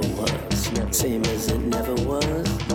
Never was. Same as it never was.